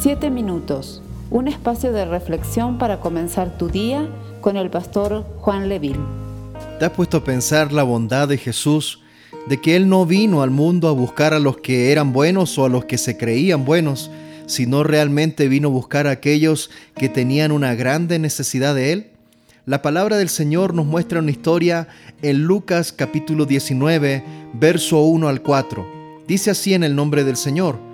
Siete minutos, un espacio de reflexión para comenzar tu día con el pastor Juan Leville. ¿Te has puesto a pensar la bondad de Jesús, de que Él no vino al mundo a buscar a los que eran buenos o a los que se creían buenos, sino realmente vino a buscar a aquellos que tenían una grande necesidad de Él? La palabra del Señor nos muestra una historia en Lucas capítulo 19, verso 1 al 4. Dice así en el nombre del Señor.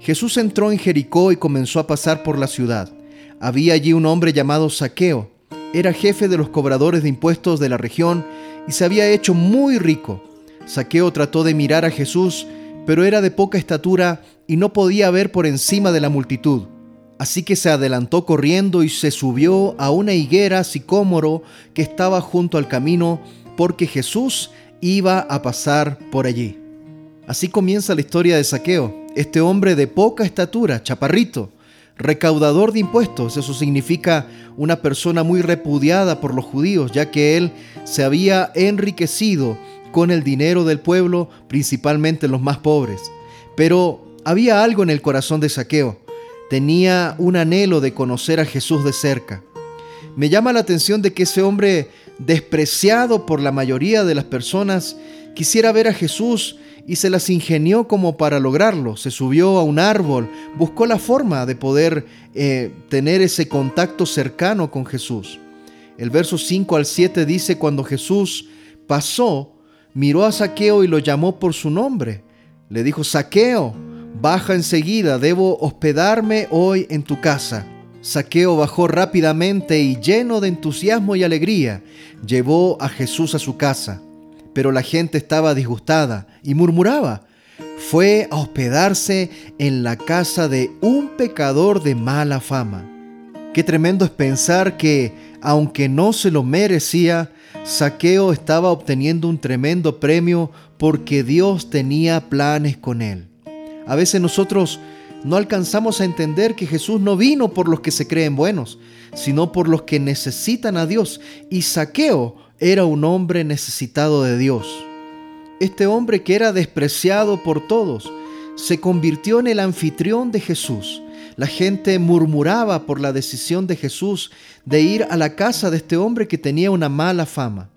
Jesús entró en Jericó y comenzó a pasar por la ciudad. Había allí un hombre llamado Saqueo. Era jefe de los cobradores de impuestos de la región y se había hecho muy rico. Saqueo trató de mirar a Jesús, pero era de poca estatura y no podía ver por encima de la multitud. Así que se adelantó corriendo y se subió a una higuera sicómoro que estaba junto al camino, porque Jesús iba a pasar por allí. Así comienza la historia de Saqueo este hombre de poca estatura, chaparrito, recaudador de impuestos, eso significa una persona muy repudiada por los judíos, ya que él se había enriquecido con el dinero del pueblo, principalmente los más pobres. Pero había algo en el corazón de Saqueo, tenía un anhelo de conocer a Jesús de cerca. Me llama la atención de que ese hombre despreciado por la mayoría de las personas quisiera ver a Jesús y se las ingenió como para lograrlo. Se subió a un árbol, buscó la forma de poder eh, tener ese contacto cercano con Jesús. El verso 5 al 7 dice, cuando Jesús pasó, miró a Saqueo y lo llamó por su nombre. Le dijo, Saqueo, baja enseguida, debo hospedarme hoy en tu casa. Saqueo bajó rápidamente y lleno de entusiasmo y alegría, llevó a Jesús a su casa pero la gente estaba disgustada y murmuraba. Fue a hospedarse en la casa de un pecador de mala fama. Qué tremendo es pensar que, aunque no se lo merecía, Saqueo estaba obteniendo un tremendo premio porque Dios tenía planes con él. A veces nosotros no alcanzamos a entender que Jesús no vino por los que se creen buenos, sino por los que necesitan a Dios. Y Saqueo era un hombre necesitado de Dios. Este hombre que era despreciado por todos se convirtió en el anfitrión de Jesús. La gente murmuraba por la decisión de Jesús de ir a la casa de este hombre que tenía una mala fama.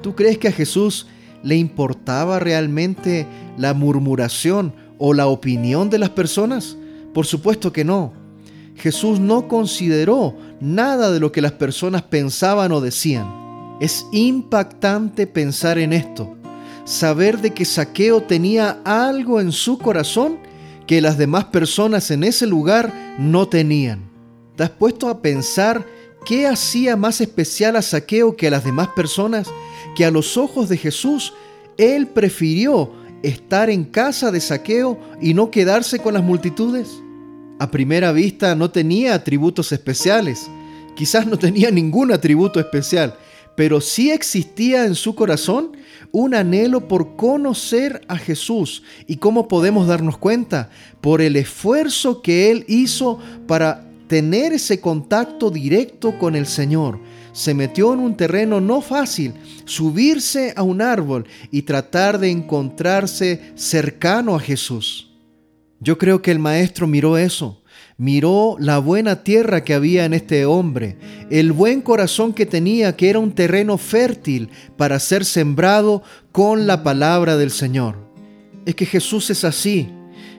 ¿Tú crees que a Jesús le importaba realmente la murmuración o la opinión de las personas? Por supuesto que no. Jesús no consideró nada de lo que las personas pensaban o decían. Es impactante pensar en esto, saber de que Saqueo tenía algo en su corazón que las demás personas en ese lugar no tenían. ¿Te has puesto a pensar qué hacía más especial a Saqueo que a las demás personas? Que a los ojos de Jesús, él prefirió estar en casa de Saqueo y no quedarse con las multitudes. A primera vista no tenía atributos especiales, quizás no tenía ningún atributo especial, pero sí existía en su corazón un anhelo por conocer a Jesús. ¿Y cómo podemos darnos cuenta? Por el esfuerzo que él hizo para tener ese contacto directo con el Señor. Se metió en un terreno no fácil, subirse a un árbol y tratar de encontrarse cercano a Jesús. Yo creo que el maestro miró eso miró la buena tierra que había en este hombre, el buen corazón que tenía, que era un terreno fértil para ser sembrado con la palabra del Señor. Es que Jesús es así.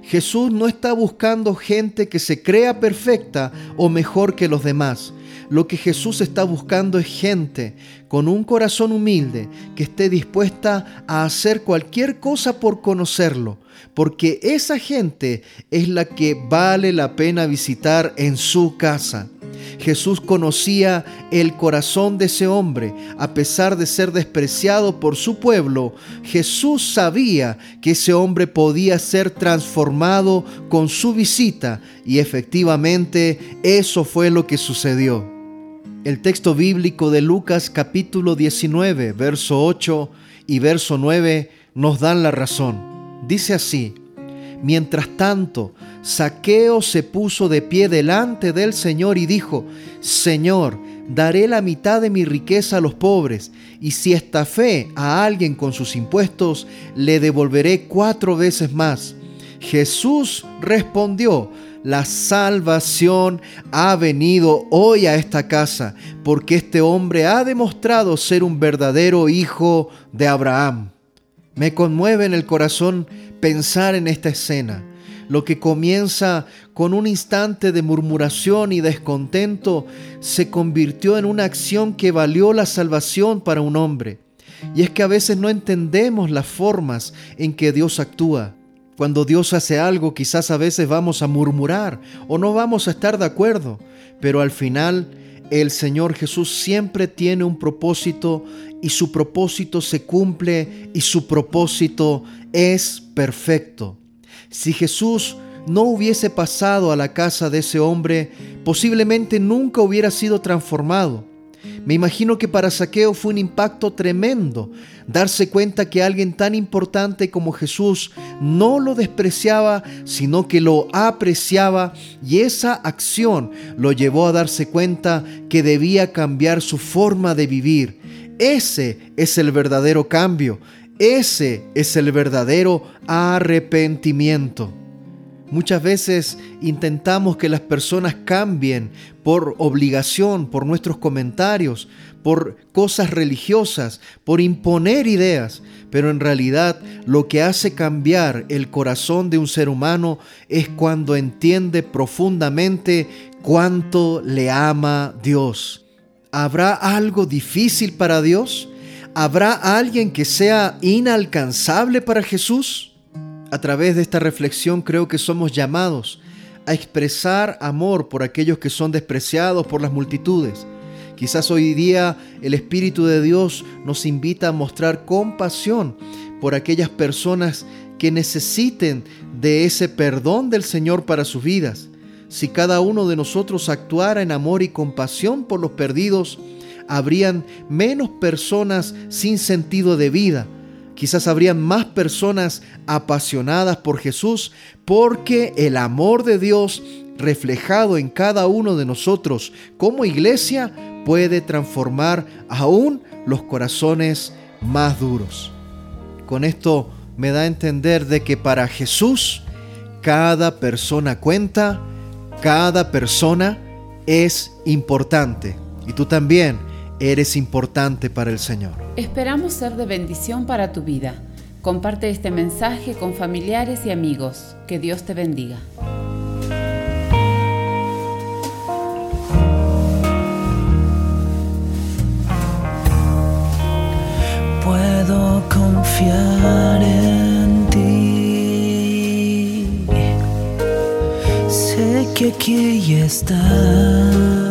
Jesús no está buscando gente que se crea perfecta o mejor que los demás. Lo que Jesús está buscando es gente con un corazón humilde que esté dispuesta a hacer cualquier cosa por conocerlo, porque esa gente es la que vale la pena visitar en su casa. Jesús conocía el corazón de ese hombre. A pesar de ser despreciado por su pueblo, Jesús sabía que ese hombre podía ser transformado con su visita y efectivamente eso fue lo que sucedió. El texto bíblico de Lucas capítulo 19, verso 8 y verso 9 nos dan la razón. Dice así, Mientras tanto, Saqueo se puso de pie delante del Señor y dijo, Señor, daré la mitad de mi riqueza a los pobres, y si estafé a alguien con sus impuestos, le devolveré cuatro veces más. Jesús respondió, la salvación ha venido hoy a esta casa, porque este hombre ha demostrado ser un verdadero hijo de Abraham. Me conmueve en el corazón pensar en esta escena. Lo que comienza con un instante de murmuración y descontento se convirtió en una acción que valió la salvación para un hombre. Y es que a veces no entendemos las formas en que Dios actúa. Cuando Dios hace algo, quizás a veces vamos a murmurar o no vamos a estar de acuerdo, pero al final el Señor Jesús siempre tiene un propósito y su propósito se cumple y su propósito es perfecto. Si Jesús no hubiese pasado a la casa de ese hombre, posiblemente nunca hubiera sido transformado. Me imagino que para Saqueo fue un impacto tremendo darse cuenta que alguien tan importante como Jesús no lo despreciaba, sino que lo apreciaba y esa acción lo llevó a darse cuenta que debía cambiar su forma de vivir. Ese es el verdadero cambio, ese es el verdadero arrepentimiento. Muchas veces intentamos que las personas cambien por obligación, por nuestros comentarios, por cosas religiosas, por imponer ideas, pero en realidad lo que hace cambiar el corazón de un ser humano es cuando entiende profundamente cuánto le ama Dios. ¿Habrá algo difícil para Dios? ¿Habrá alguien que sea inalcanzable para Jesús? A través de esta reflexión creo que somos llamados a expresar amor por aquellos que son despreciados por las multitudes. Quizás hoy día el Espíritu de Dios nos invita a mostrar compasión por aquellas personas que necesiten de ese perdón del Señor para sus vidas. Si cada uno de nosotros actuara en amor y compasión por los perdidos, habrían menos personas sin sentido de vida, Quizás habrían más personas apasionadas por Jesús porque el amor de Dios reflejado en cada uno de nosotros como iglesia puede transformar aún los corazones más duros. Con esto me da a entender de que para Jesús cada persona cuenta, cada persona es importante. Y tú también eres importante para el Señor. Esperamos ser de bendición para tu vida. Comparte este mensaje con familiares y amigos. Que Dios te bendiga. Puedo confiar en ti. Sé que aquí estás